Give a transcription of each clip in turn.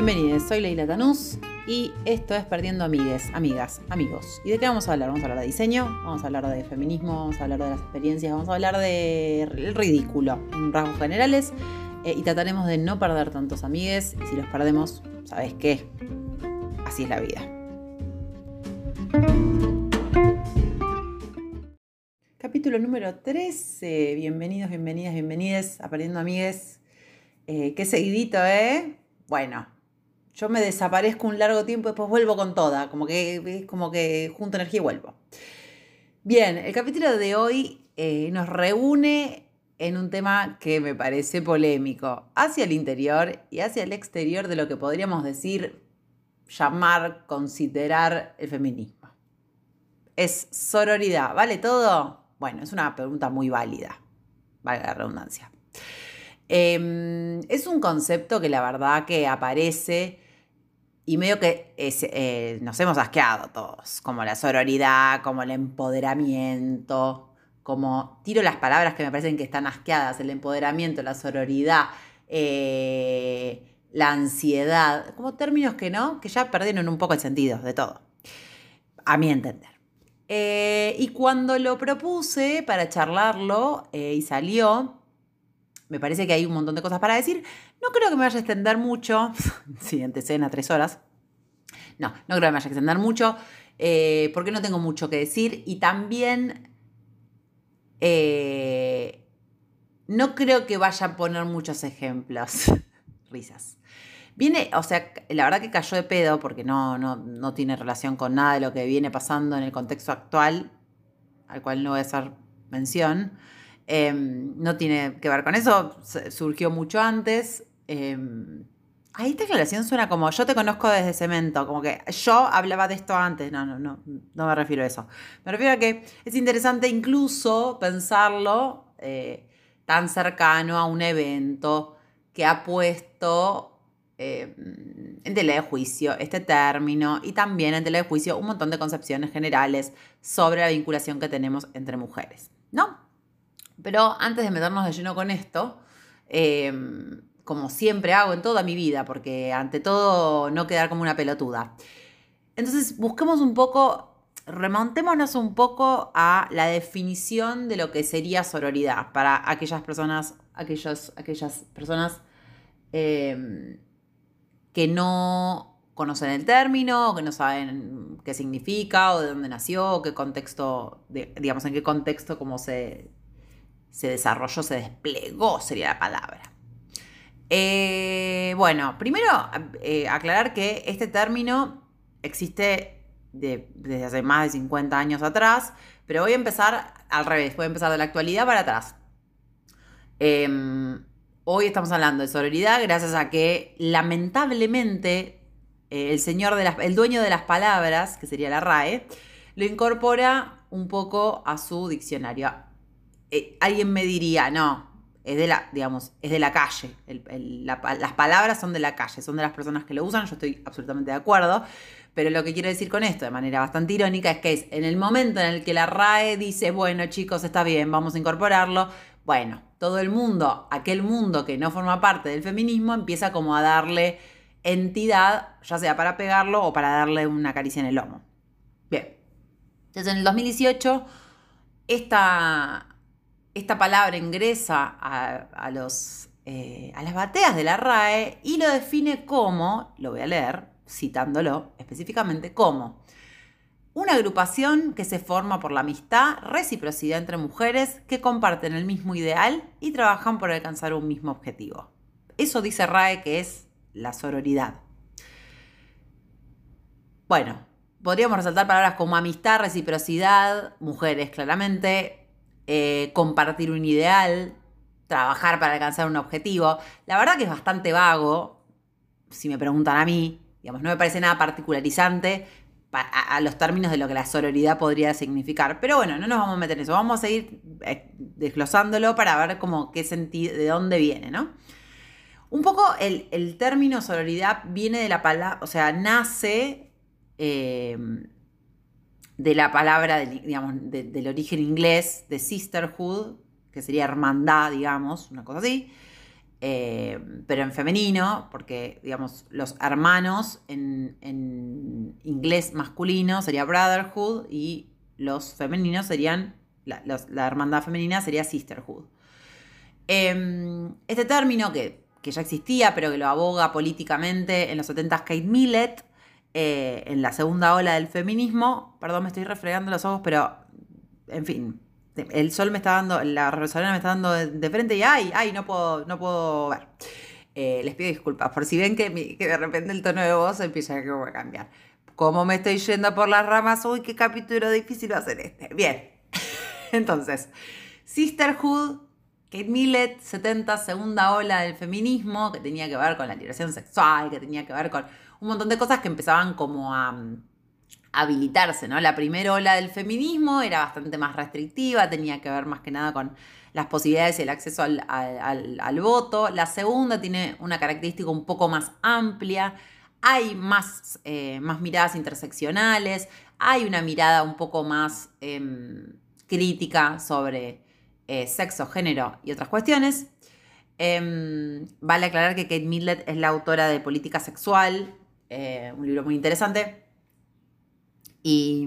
Bienvenidos, soy Leila Tanús y esto es Perdiendo Amigues, Amigas, Amigos. ¿Y de qué vamos a hablar? Vamos a hablar de diseño, vamos a hablar de feminismo, vamos a hablar de las experiencias, vamos a hablar del ridículo en rasgos generales eh, y trataremos de no perder tantos amigues y si los perdemos, ¿sabes qué? Así es la vida. Capítulo número 13. Bienvenidos, bienvenidas, bienvenides a Perdiendo Amigues. Eh, qué seguidito, ¿eh? Bueno, yo me desaparezco un largo tiempo y después vuelvo con toda, como que, como que junto energía y vuelvo. Bien, el capítulo de hoy eh, nos reúne en un tema que me parece polémico, hacia el interior y hacia el exterior de lo que podríamos decir, llamar, considerar el feminismo. Es sororidad, ¿vale todo? Bueno, es una pregunta muy válida, vale la redundancia. Em, es un concepto que la verdad que aparece y medio que eh, nos hemos asqueado todos, como la sororidad, como el empoderamiento, como tiro las palabras que me parecen que están asqueadas, el empoderamiento, la sororidad, eh, la ansiedad, como términos que no, que ya perdieron un poco el sentido de todo, a mi entender. Eh, y cuando lo propuse para charlarlo y salió, me parece que hay un montón de cosas para decir. No creo que me vaya a extender mucho. Siguiente escena, tres horas. No, no creo que me vaya a extender mucho. Eh, porque no tengo mucho que decir. Y también eh, no creo que vaya a poner muchos ejemplos. Risas. Viene, o sea, la verdad que cayó de pedo porque no, no, no tiene relación con nada de lo que viene pasando en el contexto actual, al cual no voy a hacer mención. Em, no tiene que ver con eso, surgió mucho antes. Eh, ahí esta aclaración suena como yo te conozco desde cemento, como que yo hablaba de esto antes. No, no, no, no me refiero a eso. Me refiero a que es interesante incluso pensarlo eh, tan cercano a un evento que ha puesto em, en tela de juicio este término y también en tela de juicio un montón de concepciones generales sobre la vinculación que tenemos entre mujeres. ¿No? Pero antes de meternos de lleno con esto, em, como siempre hago en toda mi vida, porque ante todo no quedar como una pelotuda. Entonces busquemos un poco, remontémonos un poco a la definición de lo que sería sororidad para aquellas personas, aquellos, aquellas personas em, que no conocen el término, que no saben qué significa, o de dónde nació, o qué contexto, digamos, en qué contexto, cómo se, se desarrolló, se desplegó, sería la palabra. Eh, bueno, primero eh, aclarar que este término existe desde hace más de 50 años atrás, pero voy a empezar al revés, voy a empezar de la actualidad para atrás. Em, hoy estamos hablando de sororidad gracias a que lamentablemente eh, el señor de el dueño de las palabras, que sería la RAE, lo incorpora un poco a su diccionario. Alguien me diría, no, es de la, digamos, es de la calle. las palabras son de la calle, son de las personas que lo usan, yo estoy absolutamente de acuerdo. Pero lo que quiero decir con esto, de manera bastante irónica, es que es en el momento en el que la RAE dice, bueno chicos, está bien, vamos a incorporarlo, bueno, todo el mundo, aquel mundo que no forma parte del feminismo, empieza como a darle entidad, ya sea para pegarlo o para darle una caricia en el lomo. Bien. Entonces en el 2018, esta, esta palabra ingresa a, los, eh, a las bateas de la RAE y lo define como, lo voy a leer citándolo específicamente, como una agrupación que se forma por la amistad, reciprocidad entre mujeres que comparten el mismo ideal y trabajan por alcanzar un mismo objetivo. Eso dice RAE que es la sororidad. Bueno, podríamos resaltar palabras como amistad, reciprocidad, mujeres claramente, eh, compartir un ideal, trabajar para alcanzar un objetivo. La verdad que es bastante vago, si me preguntan a mí, digamos, no me parece nada particularizante a, los términos de lo que la sororidad podría significar. Pero bueno, no nos vamos a meter en eso, vamos a seguir eh, desglosándolo para ver cómo qué sentido, de dónde viene, ¿no? Un poco el, término sororidad viene de la palabra, o sea, nace eh, de la palabra, digamos, del origen inglés de sisterhood, que sería hermandad, digamos, una cosa así, eh, pero en femenino, porque, digamos, los hermanos en, inglés masculino sería brotherhood y los femeninos serían, la, hermandad femenina sería sisterhood. Em, este término que, ya existía, pero que lo aboga políticamente en los 70 Kate Millett, eh, en la segunda ola del feminismo, perdón, me estoy refregando los ojos, pero, en fin, el sol me está dando, la resolana me está dando de, frente y ay, ay, no puedo, no puedo ver. Eh, les pido disculpas por si ven que, de repente el tono de voz empieza a cambiar. ¿Cómo me estoy yendo por las ramas? Uy, qué capítulo difícil va a ser este. Bien. Entonces, Sisterhood, Kate Millett, 70, segunda ola del feminismo, que tenía que ver con la liberación sexual, que tenía que ver con un montón de cosas que empezaban como a habilitarse, ¿no? La primera ola del feminismo era bastante más restrictiva, tenía que ver más que nada con las posibilidades y el acceso al, voto. La segunda tiene una característica un poco más amplia, hay más, eh, más miradas interseccionales, hay una mirada un poco más em, crítica sobre eh, sexo, género y otras cuestiones. Em, vale aclarar que Kate Millett es la autora de Política Sexual, eh, un libro muy interesante y,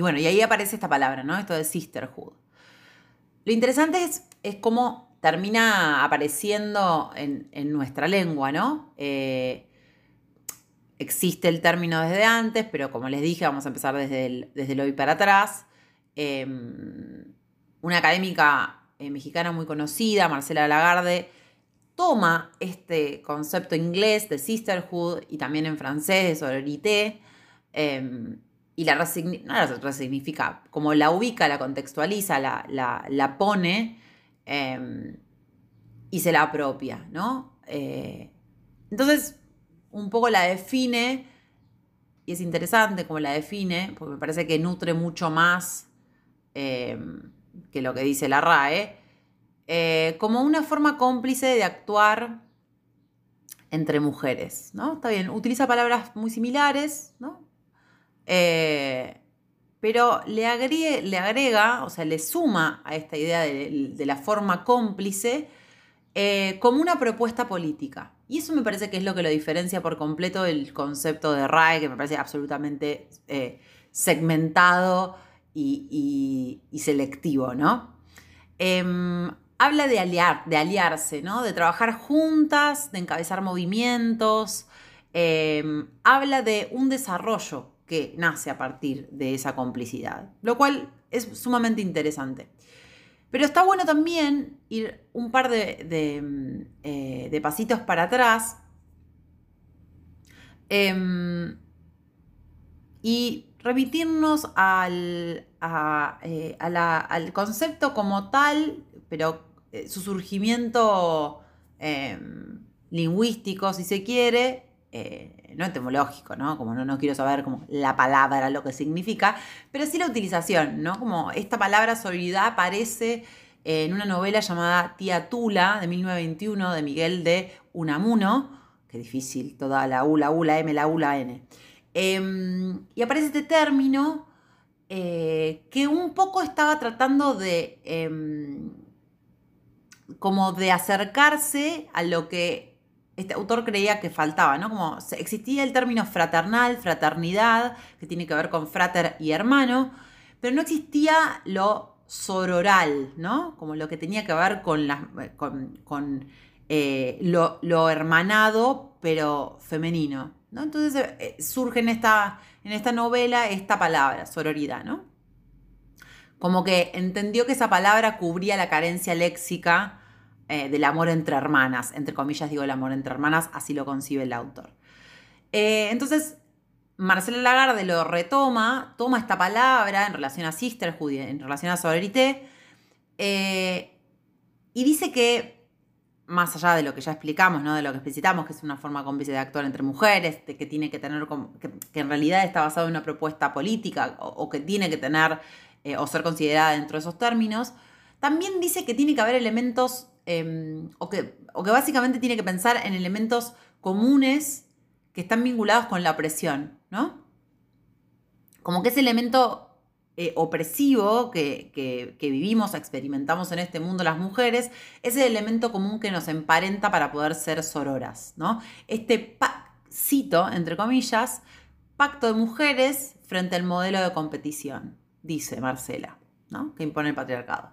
bueno, y ahí aparece esta palabra, ¿no? Esto de sisterhood. Lo interesante es, es cómo termina apareciendo en, nuestra lengua, ¿no? Eh, existe el término desde antes, pero como les dije, vamos a empezar desde el, desde hoy para atrás. Em, una académica eh, mexicana muy conocida, Marcela Lagarde, toma este concepto inglés de sisterhood y también en francés de sororité em, y la, resignifica, como la ubica, la contextualiza, la, pone em, y se la apropia, ¿no? Eh, entonces, un poco la define, y es interesante cómo la define, porque me parece que nutre mucho más em, que lo que dice la RAE, eh, como una forma cómplice de actuar entre mujeres, ¿no? Está bien, utiliza palabras muy similares, ¿no? Eh, pero le, le agrega, o sea, le suma a esta idea de, la forma cómplice eh, como una propuesta política. Y eso me parece que es lo que lo diferencia por completo del concepto de RAE, que me parece absolutamente segmentado y, selectivo, ¿no? Habla de, aliar, de aliarse, ¿no? De trabajar juntas, de encabezar movimientos. Em, habla de un desarrollo que nace a partir de esa complicidad, lo cual es sumamente interesante. Pero está bueno también ir un par de, mm, eh, pasitos para atrás em, y remitirnos al, eh, al, concepto como tal, pero eh, su surgimiento em, lingüístico, si se quiere, no etimológico, ¿no? Como no, no quiero saber como la palabra, lo que significa, pero sí la utilización, ¿no? Como esta palabra solidaridad aparece en una novela llamada Tía Tula de 1921 de Miguel de Unamuno, qué difícil, toda la U, la U, la M, la U, la N. Em, y aparece este término eh, que un poco estaba tratando de em, como de acercarse a lo que este autor creía que faltaba, ¿no? Como existía el término fraternal, fraternidad, que tiene que ver con frater y hermano, pero no existía lo sororal, ¿no? Como lo que tenía que ver con, con, eh, lo, hermanado, pero femenino, ¿no? Entonces eh, surge en esta, en esta novela esta palabra, sororidad, ¿no? Como que entendió que esa palabra cubría la carencia léxica eh, del amor entre hermanas, entre comillas digo el amor entre hermanas, así lo concibe el autor. Eh, entonces, Marcela Lagarde lo retoma, toma esta palabra en relación a sisterhood, en relación a sororité, eh, y dice que, más allá de lo que ya explicamos, ¿no? de lo que explicitamos, que es una forma cómplice de actuar entre mujeres, que tiene que tener, que, en realidad está basado en una propuesta política, o que tiene que tener o ser considerada dentro de esos términos, también dice que tiene que haber elementos Em, o, que, que básicamente tiene que pensar en elementos comunes que están vinculados con la opresión, ¿no? Como que ese elemento eh, opresivo que, vivimos, experimentamos en este mundo las mujeres, es el elemento común que nos emparenta para poder ser sororas, ¿no? Este cito, entre comillas, pacto de mujeres frente al modelo de competición, dice Marcela, ¿no? Que impone el patriarcado.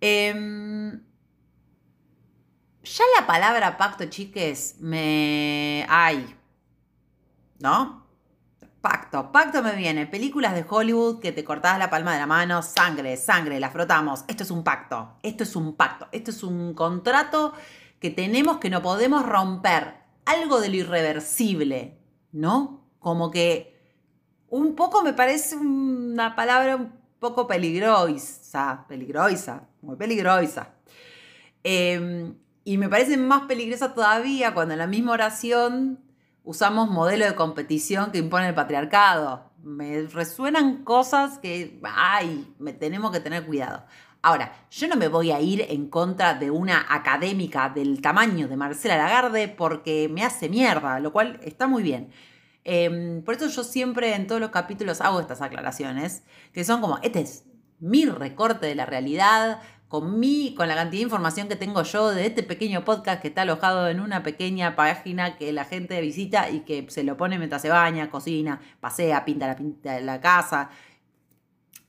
Em, ya la palabra pacto, chiques, me... ¡Ay! ¿No? Pacto, pacto me viene. Películas de Hollywood que te cortabas la palma de la mano, sangre, sangre, la frotamos. Esto es un pacto, esto es un pacto, esto es un contrato que tenemos que no podemos romper. Algo de lo irreversible, ¿no? Como que un poco me parece una palabra un poco peligrosa, peligrosa, muy peligrosa. Em, y me parece más peligrosa todavía cuando en la misma oración usamos modelo de competición que impone el patriarcado. Me resuenan cosas que, ay, me tenemos que tener cuidado. Ahora, yo no me voy a ir en contra de una académica del tamaño de Marcela Lagarde porque me hace mierda, lo cual está muy bien. Em, por eso yo siempre en todos los capítulos hago estas aclaraciones, que son como, este es mi recorte de la realidad, con mí, con la cantidad de información que tengo yo de este pequeño podcast que está alojado en una pequeña página que la gente visita y que se lo pone mientras se baña, cocina, pasea, pinta la, pinta la casa.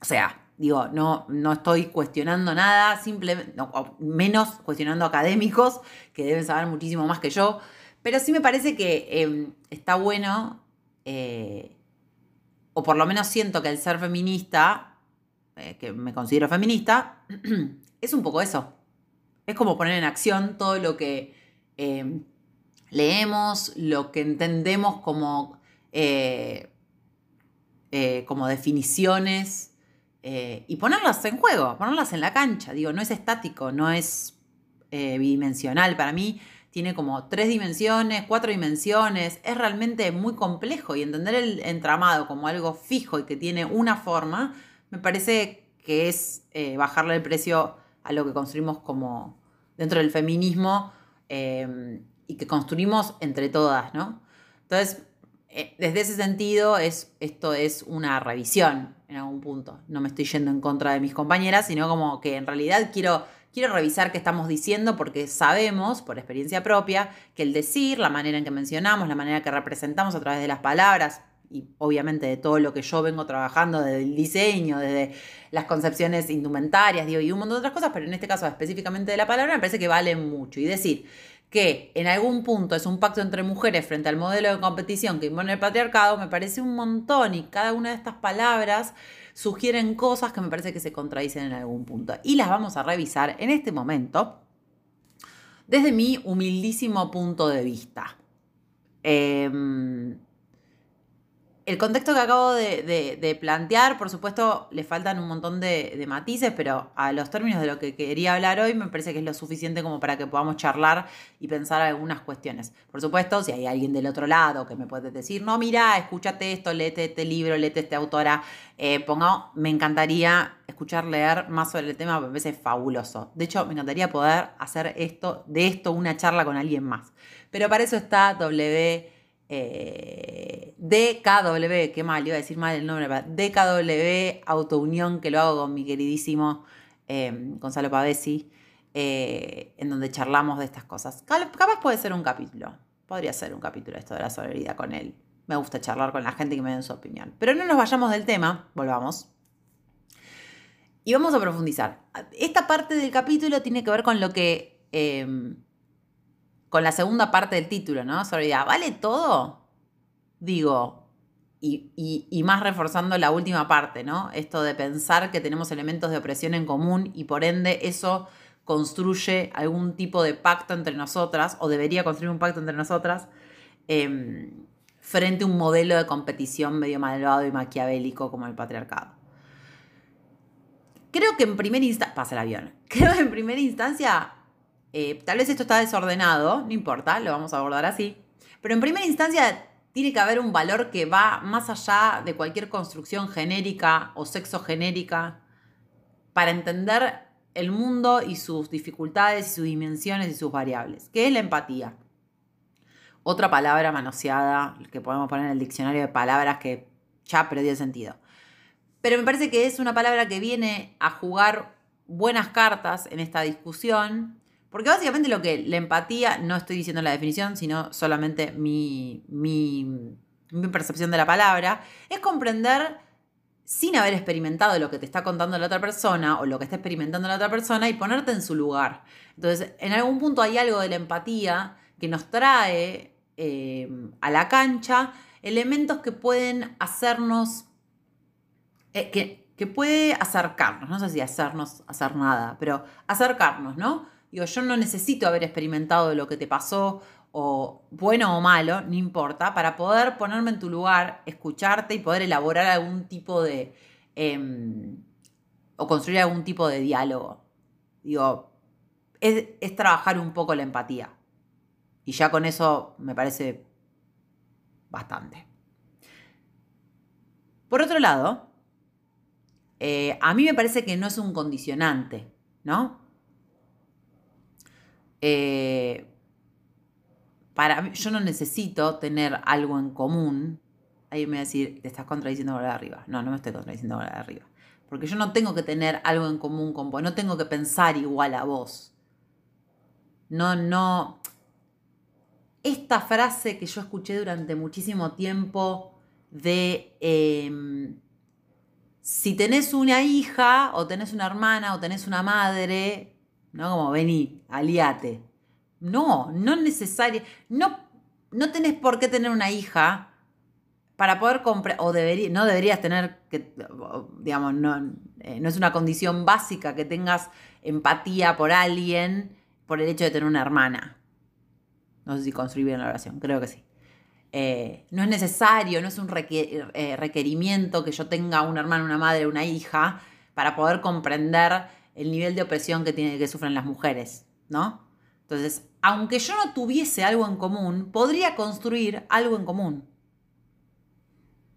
O sea, digo, no, no estoy cuestionando nada, simplemente, menos cuestionando académicos que deben saber muchísimo más que yo, pero sí me parece que em, está bueno, eh, o por lo menos siento que el ser feminista, eh, que me considero feminista, es un poco eso. Es como poner en acción todo lo que eh, leemos, lo que entendemos como, eh, como definiciones y ponerlas en juego, ponerlas en la cancha. Digo, no es estático, no es bidimensional. Para mí tiene como tres dimensiones, cuatro dimensiones. Es realmente muy complejo y entender el entramado como algo fijo y que tiene una forma, me parece que es bajarle el precio a lo que construimos como dentro del feminismo em, y que construimos entre todas, ¿no? Entonces, eh, desde ese sentido, es, esto es una revisión en algún punto. No me estoy yendo en contra de mis compañeras, sino como que en realidad quiero, quiero revisar qué estamos diciendo porque sabemos, por experiencia propia, que el decir, la manera en que mencionamos, la manera que representamos a través de las palabras, y obviamente de todo lo que yo vengo trabajando, desde el diseño, desde las concepciones indumentarias, digo, y un montón de otras cosas, pero en este caso específicamente de la palabra, me parece que vale mucho. Y decir que en algún punto es un pacto entre mujeres frente al modelo de competición que impone el patriarcado, me parece un montón y cada una de estas palabras sugieren cosas que me parece que se contradicen en algún punto. Y las vamos a revisar en este momento desde mi humildísimo punto de vista. Eh, el contexto que acabo de, plantear, por supuesto, le faltan un montón de, matices, pero a los términos de lo que quería hablar hoy me parece que es lo suficiente como para que podamos charlar y pensar algunas cuestiones. Por supuesto, si hay alguien del otro lado que me puede decir, no, mira, escúchate esto, léete este libro, léete este autora, eh, ponga, me encantaría escuchar leer más sobre el tema, me parece fabuloso. De hecho, me encantaría poder hacer esto, de esto una charla con alguien más. Pero para eso está W eh, DKW, qué mal, iba a decir mal el nombre, DKW Autounión, que lo hago con mi queridísimo em, Gonzalo Pavesi, eh, en donde charlamos de estas cosas. Capaz puede ser un capítulo, podría ser un capítulo esto de la solidaridad con él. Me gusta charlar con la gente que me den su opinión. Pero no nos vayamos del tema, volvamos. Y vamos a profundizar. Esta parte del capítulo tiene que ver con lo que em, con la segunda parte del título, ¿no? Solidaridad, ¿vale todo? Digo, y, más reforzando la última parte, ¿no? Esto de pensar que tenemos elementos de opresión en común y por ende eso construye algún tipo de pacto entre nosotras, o debería construir un pacto entre nosotras, em, frente a un modelo de competición medio malvado y maquiavélico como el patriarcado. Creo que en primera instancia, pasa el avión, creo que en primera instancia eh, tal vez esto está desordenado, no importa, lo vamos a abordar así. Pero en primera instancia tiene que haber un valor que va más allá de cualquier construcción genérica o sexo genérica para entender el mundo y sus dificultades y sus dimensiones y sus variables, que es la empatía. Otra palabra manoseada que podemos poner en el diccionario de palabras que ya perdió sentido. Pero me parece que es una palabra que viene a jugar buenas cartas en esta discusión, porque básicamente lo que la empatía, no estoy diciendo la definición, sino solamente mi, mi, percepción de la palabra, es comprender sin haber experimentado lo que te está contando la otra persona o lo que está experimentando la otra persona y ponerte en su lugar. Entonces, en algún punto hay algo de la empatía que nos trae eh, a la cancha elementos que pueden hacernos, eh, que, que puede acercarnos, no sé si hacernos hacer nada, pero acercarnos, ¿no? Digo, yo no necesito haber experimentado lo que te pasó o bueno o malo, no importa, para poder ponerme en tu lugar, escucharte y poder elaborar algún tipo de... Em, o construir algún tipo de diálogo. Digo, es, es, trabajar un poco la empatía. Y ya con eso me parece bastante. Por otro lado, eh, a mí me parece que no es un condicionante, ¿no? Eh, para yo no necesito tener algo en común. Ahí me va a decir, te estás contradiciendo por arriba. No, no me estoy contradiciendo por arriba. Porque yo no tengo que tener algo en común con vos, no tengo que pensar igual a vos. No, no. Esta frase que yo escuché durante muchísimo tiempo de em, si tenés una hija, o tenés una hermana, o tenés una madre, ¿no? Como vení, aliate. No, no es necesario. No, no tenés por qué tener una hija para poder comprar, o no deberías tener que, digamos, no, eh, no es una condición básica que tengas empatía por alguien por el hecho de tener una hermana. No sé si construí bien la oración, creo que sí. Eh, no es necesario, no es un eh, requerimiento que yo tenga un hermano, una madre, una hija para poder comprender el nivel de opresión que, tiene, que sufren las mujeres, ¿no? Entonces, aunque yo no tuviese algo en común, podría construir algo en común.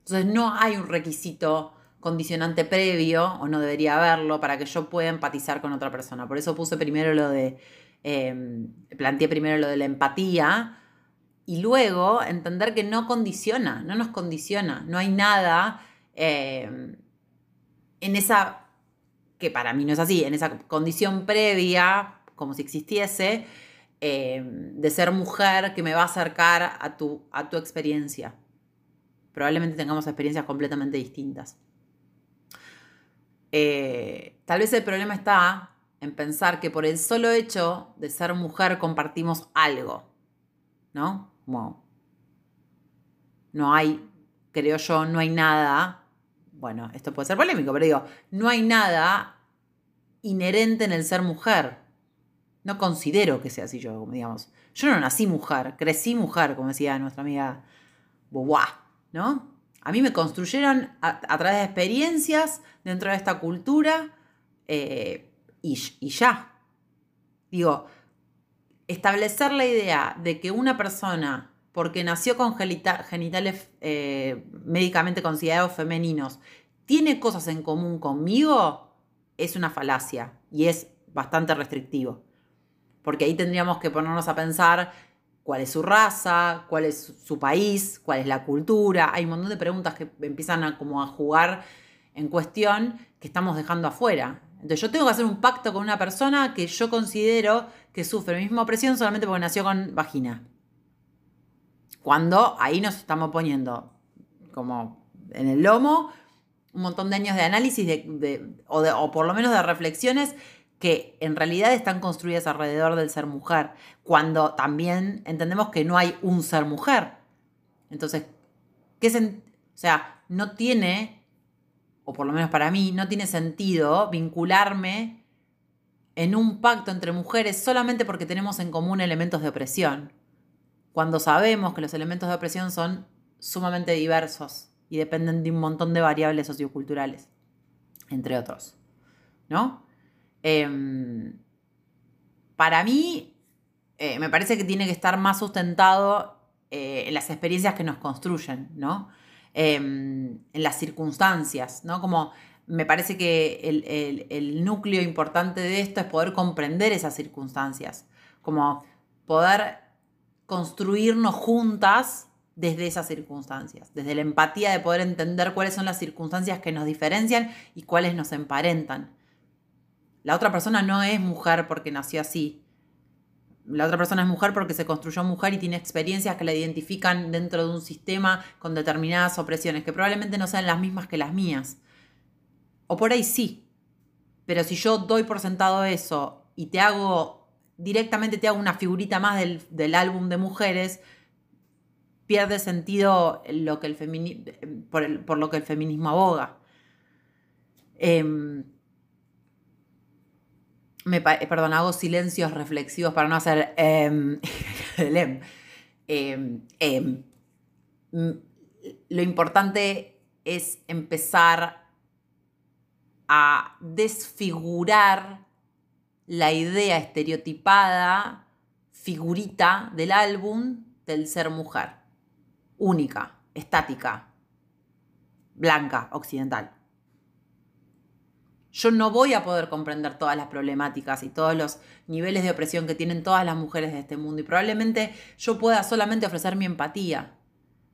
Entonces, no hay un requisito condicionante previo, o no debería haberlo, para que yo pueda empatizar con otra persona. Por eso puse primero lo de, em, planteé primero lo de la empatía, y luego entender que no condiciona, no nos condiciona, no hay nada em, en esa, que para mí no es así, en esa condición previa, como si existiese, em, de ser mujer que me va a acercar a tu, a tu experiencia probablemente tengamos experiencias completamente distintas. Eh, tal vez el problema está en pensar que por el solo hecho de ser mujer compartimos algo, ¿no? no hay, creo yo, no hay nada, bueno, esto puede ser polémico, pero digo, no hay nada inherente en el ser mujer. No considero que sea así yo, digamos. Yo no nací mujer, crecí mujer, como decía nuestra amiga Bobois. ¿no? A mí me construyeron a, través de experiencias dentro de esta cultura eh, y, ya. Digo, establecer la idea de que una persona, porque nació con genitales eh, médicamente considerados femeninos, tiene cosas en común conmigo, es una falacia y es bastante restrictivo. Porque ahí tendríamos que ponernos a pensar cuál es su raza, cuál es su país, cuál es la cultura. Hay un montón de preguntas que empiezan a, como a jugar en cuestión que estamos dejando afuera. Entonces yo tengo que hacer un pacto con una persona que yo considero que sufre la misma opresión solamente porque nació con vagina. Cuando ahí nos estamos poniendo como en el lomo un montón de años de análisis o, o por lo menos de reflexiones que en realidad están construidas alrededor del ser mujer, cuando también entendemos que no hay un ser mujer. Entonces, ¿qué o sea, no tiene, o por lo menos para mí, no tiene sentido vincularme en un pacto entre mujeres solamente porque tenemos en común elementos de opresión, cuando sabemos que los elementos de opresión son sumamente diversos y dependen de un montón de variables socioculturales, entre otros. ¿No? Em, para mí, eh, me parece que tiene que estar más sustentado eh, en las experiencias que nos construyen, ¿no? Em, en las circunstancias, ¿no? Como me parece que el, núcleo importante de esto es poder comprender esas circunstancias, como poder construirnos juntas desde esas circunstancias, desde la empatía de poder entender cuáles son las circunstancias que nos diferencian y cuáles nos emparentan. La otra persona no es mujer porque nació así. La otra persona es mujer porque se construyó mujer y tiene experiencias que la identifican dentro de un sistema con determinadas opresiones, que probablemente no sean las mismas que las mías. O por ahí sí. Pero si yo doy por sentado eso y te hago, directamente te hago una figurita más del, del álbum de mujeres, pierde sentido lo que el por, lo que el feminismo aboga. Em, me, perdón, hago silencios reflexivos para no hacer em, em, lo importante es empezar a desfigurar la idea estereotipada, figurita del álbum del ser mujer única, estática, blanca, occidental. Yo no voy a poder comprender todas las problemáticas y todos los niveles de opresión que tienen todas las mujeres de este mundo y probablemente yo pueda solamente ofrecer mi empatía,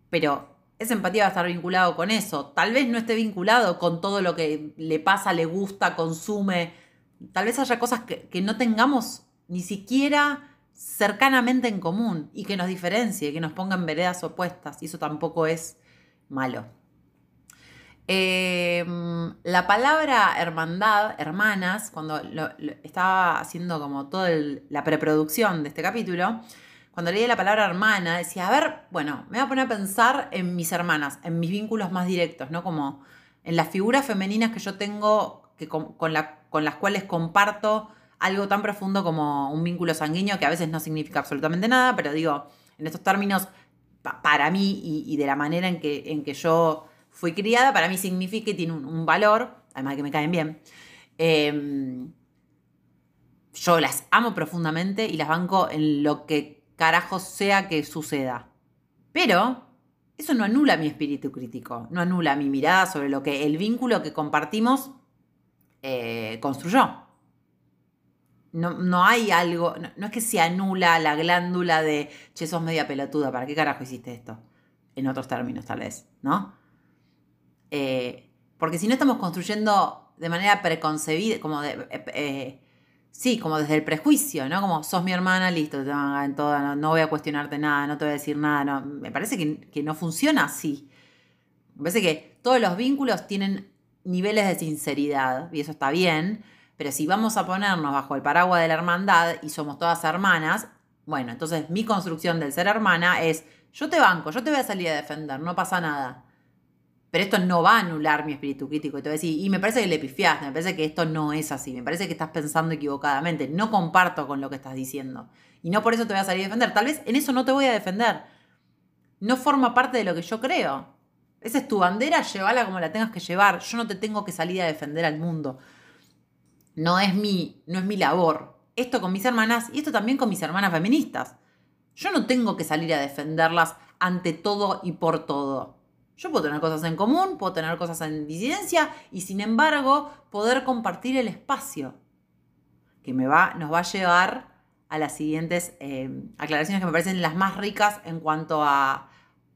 pero esa empatía va a estar vinculado con eso. Tal vez no esté vinculado con todo lo que le pasa, le gusta, consume. Tal vez haya cosas que, que no tengamos ni siquiera cercanamente en común y que nos diferencie, que nos pongan veredas opuestas, y eso tampoco es malo. Em, la palabra hermandad, hermanas, cuando estaba haciendo como toda la preproducción de este capítulo, cuando leía la palabra hermana, decía, a ver, bueno, me voy a poner a pensar en mis hermanas, en mis vínculos más directos, ¿no? Como en las figuras femeninas que yo tengo, que con las cuales comparto algo tan profundo como un vínculo sanguíneo que a veces no significa absolutamente nada, pero digo, en estos términos, para mí y, de la manera en que, en que yo fui criada, para mí significa y tiene un, valor, además de que me caen bien. Em, yo las amo profundamente y las banco en lo que carajo sea que suceda. Pero eso no anula mi espíritu crítico, no anula mi mirada sobre lo que el vínculo que compartimos eh, construyó. No, hay algo, no, es que se anula la glándula de, che, sos media pelotuda, ¿para qué carajo hiciste esto? En otros términos, tal vez, ¿no? Eh, porque si no estamos construyendo de manera preconcebida, como de, eh, eh, sí, como desde el prejuicio, ¿no? Como sos mi hermana, listo, te en toda, no, voy a cuestionarte nada, no te voy a decir nada, no. Me parece que, que no funciona así. Me parece que todos los vínculos tienen niveles de sinceridad, y eso está bien, pero si vamos a ponernos bajo el paraguas de la hermandad y somos todas hermanas, bueno, entonces mi construcción del ser hermana es, yo te banco, yo te voy a salir a defender, no pasa nada. Pero esto no va a anular mi espíritu crítico. Y te voy a decir, y me parece que le pifiaste, me parece que esto no es así, me parece que estás pensando equivocadamente, no comparto con lo que estás diciendo. Y no por eso te voy a salir a defender. Tal vez en eso no te voy a defender. No forma parte de lo que yo creo. Esa es tu bandera, llévala como la tengas que llevar. Yo no te tengo que salir a defender al mundo no es mi, no es mi labor. Esto con mis hermanas y esto también con mis hermanas feministas. Yo no tengo que salir a defenderlas ante todo y por todo. Yo puedo tener cosas en común, puedo tener cosas en disidencia y sin embargo poder compartir el espacio que me va, nos va a llevar a las siguientes eh, aclaraciones que me parecen las más ricas en cuanto a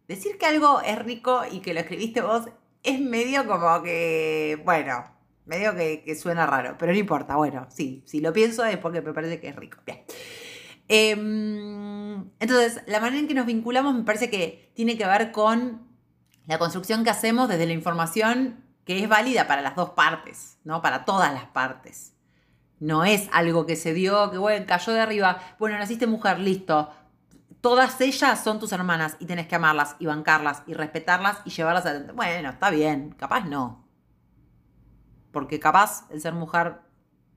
decir que algo es rico y que lo escribiste vos es medio como que, bueno, Medio que, que, suena raro, pero no importa. Bueno, sí, si lo pienso es porque me parece que es rico. Bien. Em, entonces, la manera en que nos vinculamos me parece que tiene que ver con la construcción que hacemos desde la información que es válida para las dos partes, ¿no? Para todas las partes. No es algo que se dio, que bueno, cayó de arriba, bueno, naciste mujer, listo. Todas ellas son tus hermanas y tenés que amarlas y bancarlas y respetarlas y llevarlas adelante. Bueno, está bien, capaz no porque capaz el ser mujer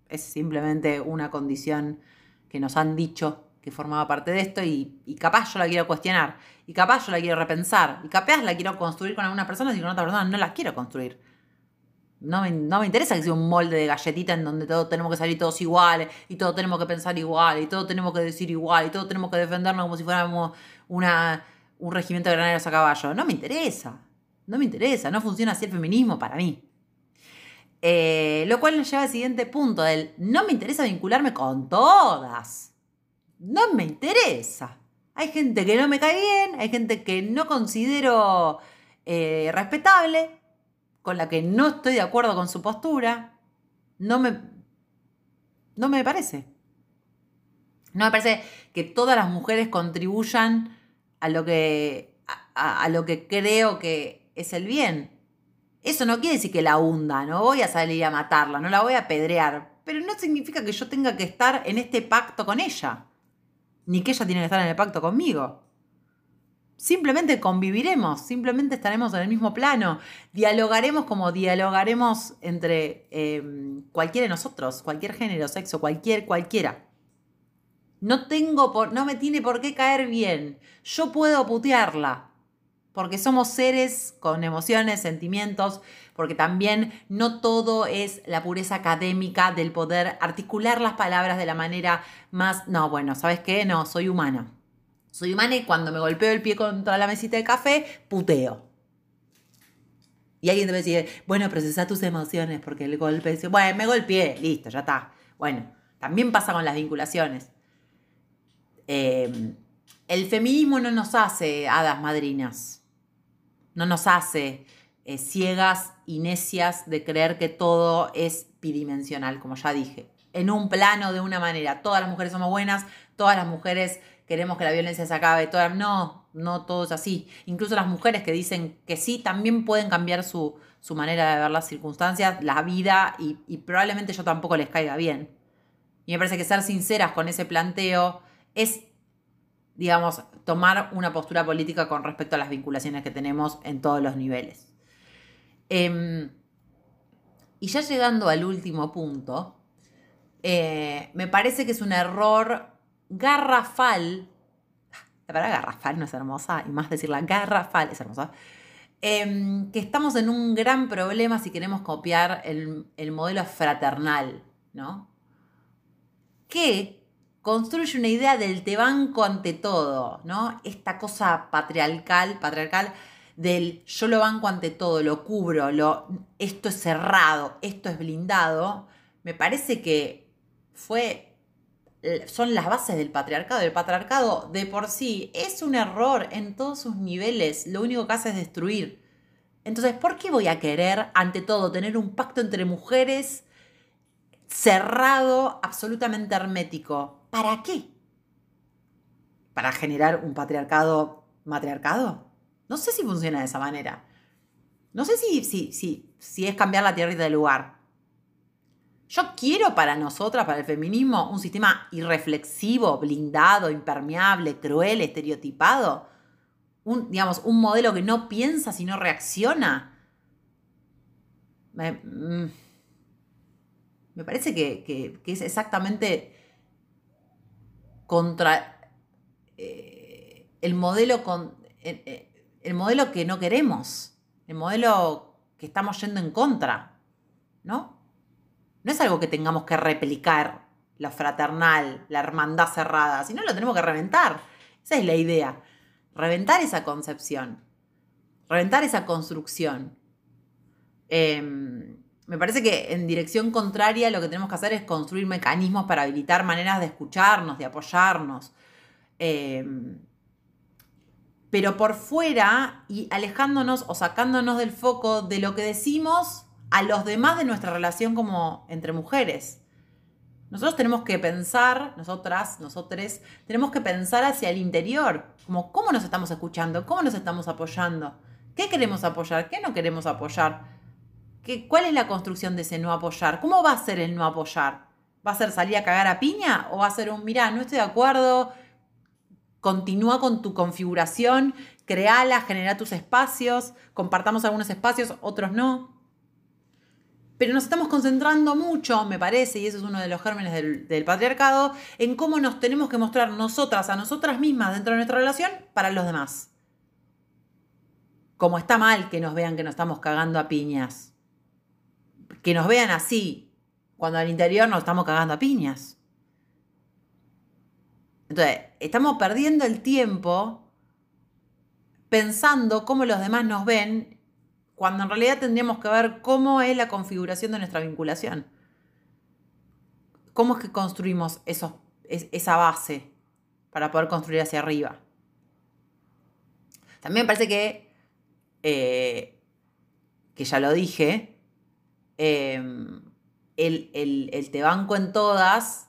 es simplemente una condición que nos han dicho que formaba parte de esto y, capaz yo la quiero cuestionar y capaz yo la quiero repensar y capaz la quiero construir con alguna persona y con otra persona no la quiero construir. No me, no me interesa que sea un molde de galletita en donde todos tenemos que salir todos iguales y todos tenemos que pensar igual y todos tenemos que decir igual y todos tenemos que defendernos como si fuéramos una, un regimiento de graneros a caballo. No me interesa. No me interesa. No funciona así el feminismo para mí. Eh, lo cual nos lleva al siguiente punto del no me interesa vincularme con todas. No me interesa. Hay gente que no me cae bien, hay gente que no considero eh, respetable, con la que no estoy de acuerdo con su postura. No me, no me parece. No me parece que todas las mujeres contribuyan a lo que, a lo que creo que es el bien. Eso no quiere decir que la hunda, no voy a salir a matarla, no la voy a apedrear, pero no significa que yo tenga que estar en este pacto con ella, ni que ella tiene que estar en el pacto conmigo. Simplemente conviviremos, simplemente estaremos en el mismo plano, dialogaremos como dialogaremos entre eh, cualquiera de nosotros, cualquier género, sexo, cualquier, cualquiera. No tengo por, no me tiene por qué caer bien. Yo puedo putearla, porque somos seres con emociones, sentimientos, porque también no todo es la pureza académica del poder articular las palabras de la manera más, no, bueno, ¿sabes qué? No, soy humana. Soy humana y cuando me golpeo el pie contra la mesita de café, puteo. Y alguien debe decir, bueno, procesa tus emociones porque el golpe dice, bueno, me golpeé, listo, ya está. Bueno, también pasa con las vinculaciones. Eh, el feminismo no nos hace hadas madrinas no nos hace eh, ciegas y necias de creer que todo es bidimensional, como ya dije. En un plano, de una manera, todas las mujeres somos buenas, todas las mujeres queremos que la violencia se acabe, todas, no, no todo es así. Incluso las mujeres que dicen que sí, también pueden cambiar su, manera de ver las circunstancias, la vida, y, y probablemente yo tampoco les caiga bien. Y me parece que ser sinceras con ese planteo es digamos, tomar una postura política con respecto a las vinculaciones que tenemos en todos los niveles. Em, y ya llegando al último punto, eh, me parece que es un error garrafal, la palabra garrafal no es hermosa, y más decirla garrafal es hermosa, em, que estamos en un gran problema si queremos copiar el, el modelo fraternal, ¿no? Que construye una idea del te banco ante todo, ¿no? Esta cosa patriarcal, patriarcal del yo lo banco ante todo, lo cubro, lo, esto es cerrado, esto es blindado, me parece que fue, son las bases del patriarcado. El patriarcado de por sí es un error en todos sus niveles, lo único que hace es destruir. Entonces, ¿por qué voy a querer, ante todo, tener un pacto entre mujeres cerrado, absolutamente hermético? ¿Para qué? ¿Para generar un patriarcado matriarcado? No sé si funciona de esa manera. No sé si, si, si, si es cambiar la tierra del lugar. Yo quiero para nosotras, para el feminismo, un sistema irreflexivo, blindado, impermeable, cruel, estereotipado. Un, digamos, un modelo que no piensa, sino reacciona. Me, mm, parece que, que es exactamente contra eh, el, modelo con, eh, eh, el modelo que no queremos, el modelo que estamos yendo en contra, ¿no? No es algo que tengamos que replicar, la fraternal, la hermandad cerrada, sino lo tenemos que reventar. Esa es la idea, reventar esa concepción, reventar esa construcción. Em, me parece que en dirección contraria lo que tenemos que hacer es construir mecanismos para habilitar maneras de escucharnos, de apoyarnos. Em, pero por fuera y alejándonos o sacándonos del foco de lo que decimos a los demás de nuestra relación como entre mujeres. Nosotros tenemos que pensar, nosotras, nosotres, tenemos que pensar hacia el interior, como cómo nos estamos escuchando, cómo nos estamos apoyando, qué queremos apoyar, qué no queremos apoyar ¿Cuál es la construcción de ese no apoyar? ¿Cómo va a ser el no apoyar? ¿Va a ser salir a cagar a piña? ¿O va a ser un, mirá, no estoy de acuerdo, continúa con tu configuración, créala, genera tus espacios, compartamos algunos espacios, otros no? Pero nos estamos concentrando mucho, me parece, y eso es uno de los gérmenes del, patriarcado, en cómo nos tenemos que mostrar nosotras a nosotras mismas dentro de nuestra relación para los demás. Como está mal que nos vean que nos estamos cagando a piñas que nos vean así, cuando al interior nos estamos cagando a piñas. Entonces, estamos perdiendo el tiempo pensando cómo los demás nos ven, cuando en realidad tendríamos que ver cómo es la configuración de nuestra vinculación. ¿Cómo es que construimos esa base para poder construir hacia arriba? También me parece que, eh, que ya lo dije, em, el, el te banco en todas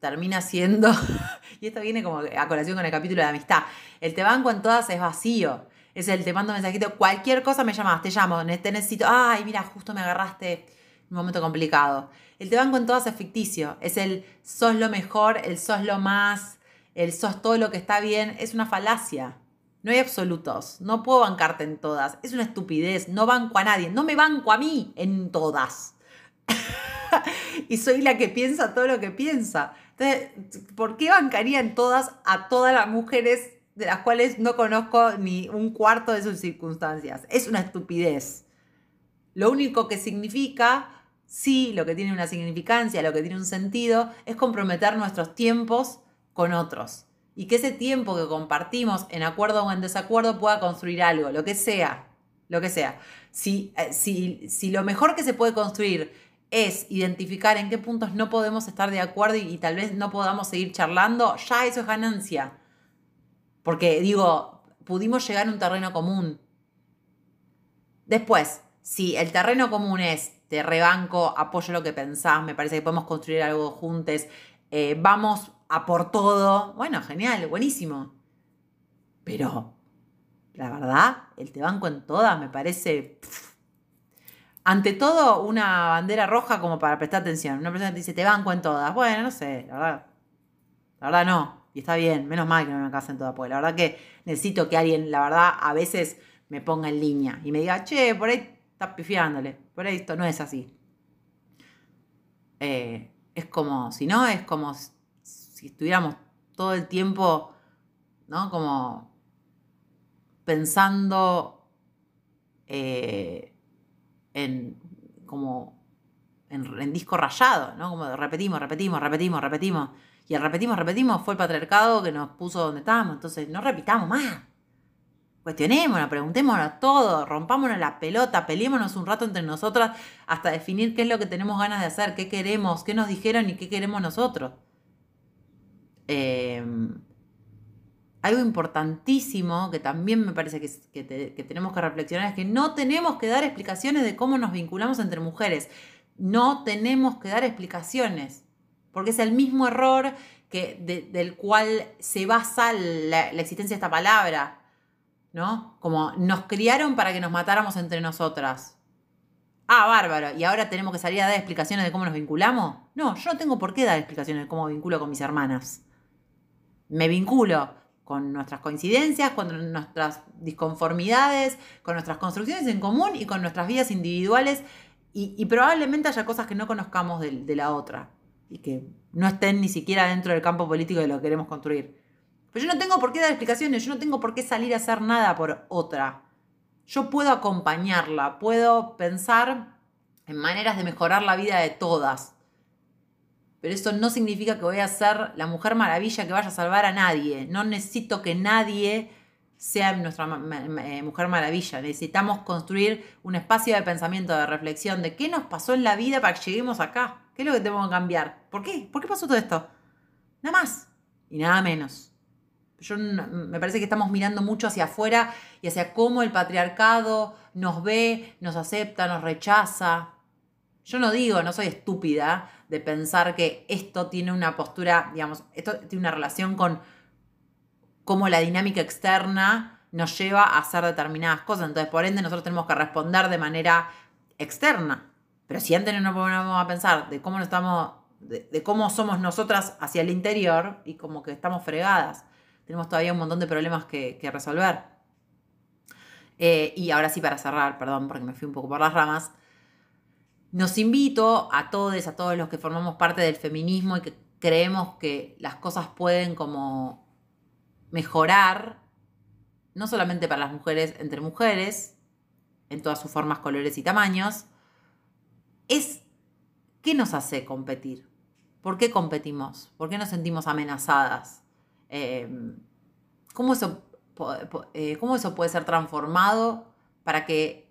termina siendo, y esto viene como a colación con el capítulo de amistad, el te banco en todas es vacío. Es el te mando mensajito, cualquier cosa me llamas, te llamo, te necesito, ay, mira, justo me agarraste un momento complicado. El te banco en todas es ficticio, es el sos lo mejor, el sos lo más, el sos todo lo que está bien, es una falacia. No hay absolutos, no puedo bancarte en todas, es una estupidez, no banco a nadie, no me banco a mí en todas. y soy la que piensa todo lo que piensa. Entonces, ¿por qué bancaría en todas a todas las mujeres de las cuales no conozco ni un cuarto de sus circunstancias? Es una estupidez. Lo único que significa, sí, lo que tiene una significancia, lo que tiene un sentido, es comprometer nuestros tiempos con otros. Y que ese tiempo que compartimos, en acuerdo o en desacuerdo, pueda construir algo, lo que sea, lo que sea. Si, eh, si, si lo mejor que se puede construir es identificar en qué puntos no podemos estar de acuerdo y, tal vez no podamos seguir charlando, ya eso es ganancia. Porque digo, pudimos llegar a un terreno común. Después, si el terreno común es te rebanco, apoyo lo que pensás, me parece que podemos construir algo juntos, eh, vamos a por todo, bueno, genial, buenísimo. Pero, la verdad, el te banco en todas me parece ante todo una bandera roja como para prestar atención. Una persona te dice, te banco en todas. Bueno, no sé, la verdad. La verdad no. Y está bien, menos mal que no me casen en todas, porque la verdad que necesito que alguien, la verdad, a veces me ponga en línea y me diga, che, por ahí estás pifiándole, por ahí esto no es así. Eh, es como, si no, es como estuviéramos todo el tiempo, ¿no? Como pensando eh, en como en, disco rayado, ¿no? Como repetimos, repetimos, repetimos, repetimos. Y el repetimos, repetimos fue el patriarcado que nos puso donde estábamos. Entonces, no repitamos más. Cuestionémonos, preguntémonos todo, rompámonos la pelota, peleémonos un rato entre nosotras hasta definir qué es lo que tenemos ganas de hacer, qué queremos, qué nos dijeron y qué queremos nosotros. Eh, algo importantísimo que también me parece que, tenemos que reflexionar es que no tenemos que dar explicaciones de cómo nos vinculamos entre mujeres. No tenemos que dar explicaciones, porque es el mismo error que, del cual se basa la, la, existencia de esta palabra, ¿no? Como nos criaron para que nos matáramos entre nosotras. Ah, bárbaro, y ahora tenemos que salir a dar explicaciones de cómo nos vinculamos. No, yo no tengo por qué dar explicaciones de cómo vinculo con mis hermanas. Me vinculo con nuestras coincidencias, con nuestras disconformidades, con nuestras construcciones en común y con nuestras vidas individuales. Y, probablemente haya cosas que no conozcamos de, la otra y que no estén ni siquiera dentro del campo político de lo que queremos construir. Pero yo no tengo por qué dar explicaciones, yo no tengo por qué salir a hacer nada por otra. Yo puedo acompañarla, puedo pensar en maneras de mejorar la vida de todas, pero eso no significa que voy a ser la mujer maravilla que vaya a salvar a nadie. No necesito que nadie sea nuestra eh, mujer maravilla. Necesitamos construir un espacio de pensamiento, de reflexión, de qué nos pasó en la vida para que lleguemos acá. ¿Qué es lo que tenemos que cambiar? ¿Por qué? ¿Por qué pasó todo esto? Nada más y nada menos. Yo me parece que estamos mirando mucho hacia afuera y hacia cómo el patriarcado nos ve, nos acepta, nos rechaza. Yo no digo, no soy estúpida de pensar que esto tiene una postura, digamos, esto tiene una relación con cómo la dinámica externa nos lleva a hacer determinadas cosas. Entonces, por ende, nosotros tenemos que responder de manera externa. Pero si antes no nos ponemos a pensar de cómo estamos, de, cómo somos nosotras hacia el interior y como que estamos fregadas, tenemos todavía un montón de problemas que, resolver. Eh, y ahora sí, para cerrar, perdón, porque me fui un poco por las ramas, nos invito a todos, a todos los que formamos parte del feminismo y que creemos que las cosas pueden como mejorar, no solamente para las mujeres entre mujeres, en todas sus formas, colores y tamaños, es qué nos hace competir. ¿Por qué competimos? ¿Por qué nos sentimos amenazadas? Em, ¿cómo, eso, eh, ¿Cómo eso puede ser transformado para que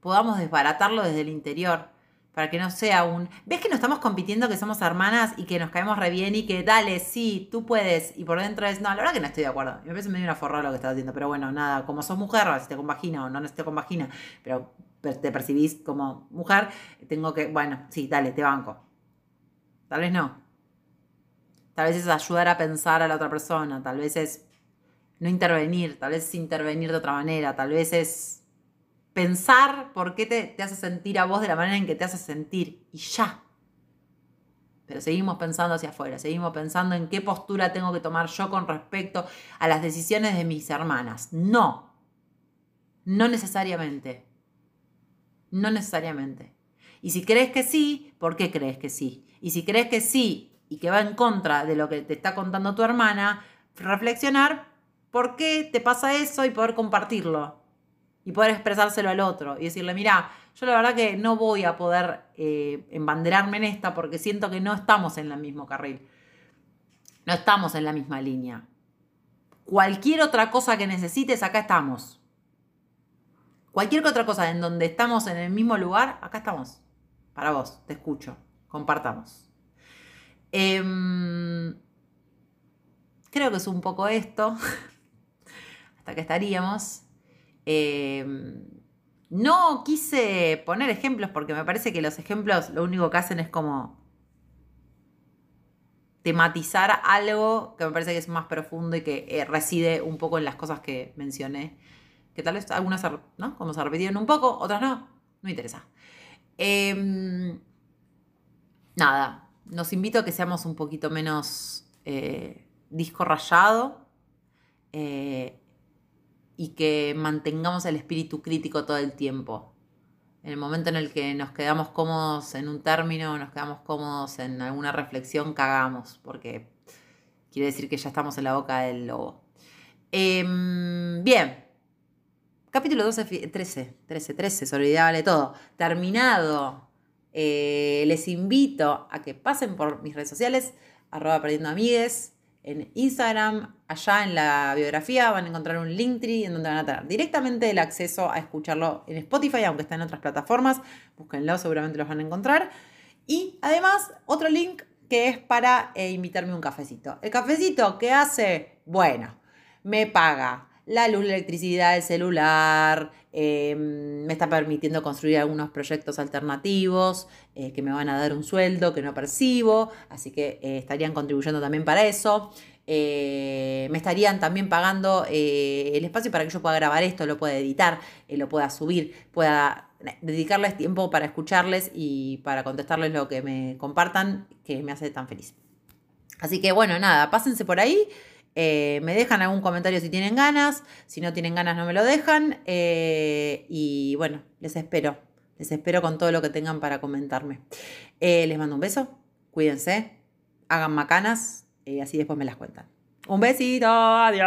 podamos desbaratarlo desde el interior? Para que no sea un, ves que no estamos compitiendo que somos hermanas y que nos caemos re bien y que dale, sí, tú puedes, y por dentro es, no, la verdad que no estoy de acuerdo, me parece medio una forrada lo que estás haciendo, pero bueno, nada, como sos mujer, si te con o no te con vagina, pero te percibís como mujer, tengo que, bueno, sí, dale, te banco. Tal vez no. Tal vez es ayudar a pensar a la otra persona, tal vez es no intervenir, tal vez es intervenir de otra manera, tal vez es pensar por qué te, hace sentir a vos de la manera en que te hace sentir y ya. Pero seguimos pensando hacia afuera, seguimos pensando en qué postura tengo que tomar yo con respecto a las decisiones de mis hermanas. No, no necesariamente. No necesariamente. Y si crees que sí, ¿por qué crees que sí? Y si crees que sí y que va en contra de lo que te está contando tu hermana, reflexionar por qué te pasa eso y poder compartirlo y poder expresárselo al otro y decirle, mira, yo la verdad que no voy a poder eh, embanderarme en esta porque siento que no estamos en el mismo carril, no estamos en la misma línea. Cualquier otra cosa que necesites, acá estamos. Cualquier otra cosa en donde estamos en el mismo lugar, acá estamos. Para vos, te escucho, compartamos. Em, creo que es un poco esto. Hasta que estaríamos. Em, no quise poner ejemplos porque me parece que los ejemplos lo único que hacen es como tematizar algo que me parece que es más profundo y que eh, reside un poco en las cosas que mencioné. Que tal vez algunas, ¿no? Como se repitieron un poco, otras no. No me interesa. Em, nada, nos invito a que seamos un poquito menos eh, disco rayado. Y que mantengamos el espíritu crítico todo el tiempo. En el momento en el que nos quedamos cómodos en un término, nos quedamos cómodos en alguna reflexión, cagamos, porque quiere decir que ya estamos en la boca del lobo. Em, bien, capítulo 12, 13, 13, 13, se olvidaba de todo. Terminado. Eh, les invito a que pasen por mis redes sociales, arroba perdiendo amigues, en Instagram, allá en la biografía van a encontrar un Linktree en donde van a tener directamente el acceso a escucharlo en Spotify, aunque está en otras plataformas. Búsquenlo, seguramente los van a encontrar. Y además, otro link que es para eh, invitarme un cafecito. El cafecito que hace, bueno, me paga la luz, la electricidad, el celular, em, me está permitiendo construir algunos proyectos alternativos eh, que me van a dar un sueldo que no percibo, así que eh, estarían contribuyendo también para eso. Eh, me estarían también pagando el espacio para que yo pueda grabar esto, lo pueda editar, lo pueda subir, pueda dedicarles tiempo para escucharles y para contestarles lo que me compartan, que me hace tan feliz. Así que bueno, nada, pásense por ahí. Eh, me dejan algún comentario si tienen ganas, si no tienen ganas no me lo dejan. Eh, y bueno, les espero, les espero con todo lo que tengan para comentarme. Eh, les mando un beso, cuídense, hagan macanas y así después me las cuentan. Un besito, adiós.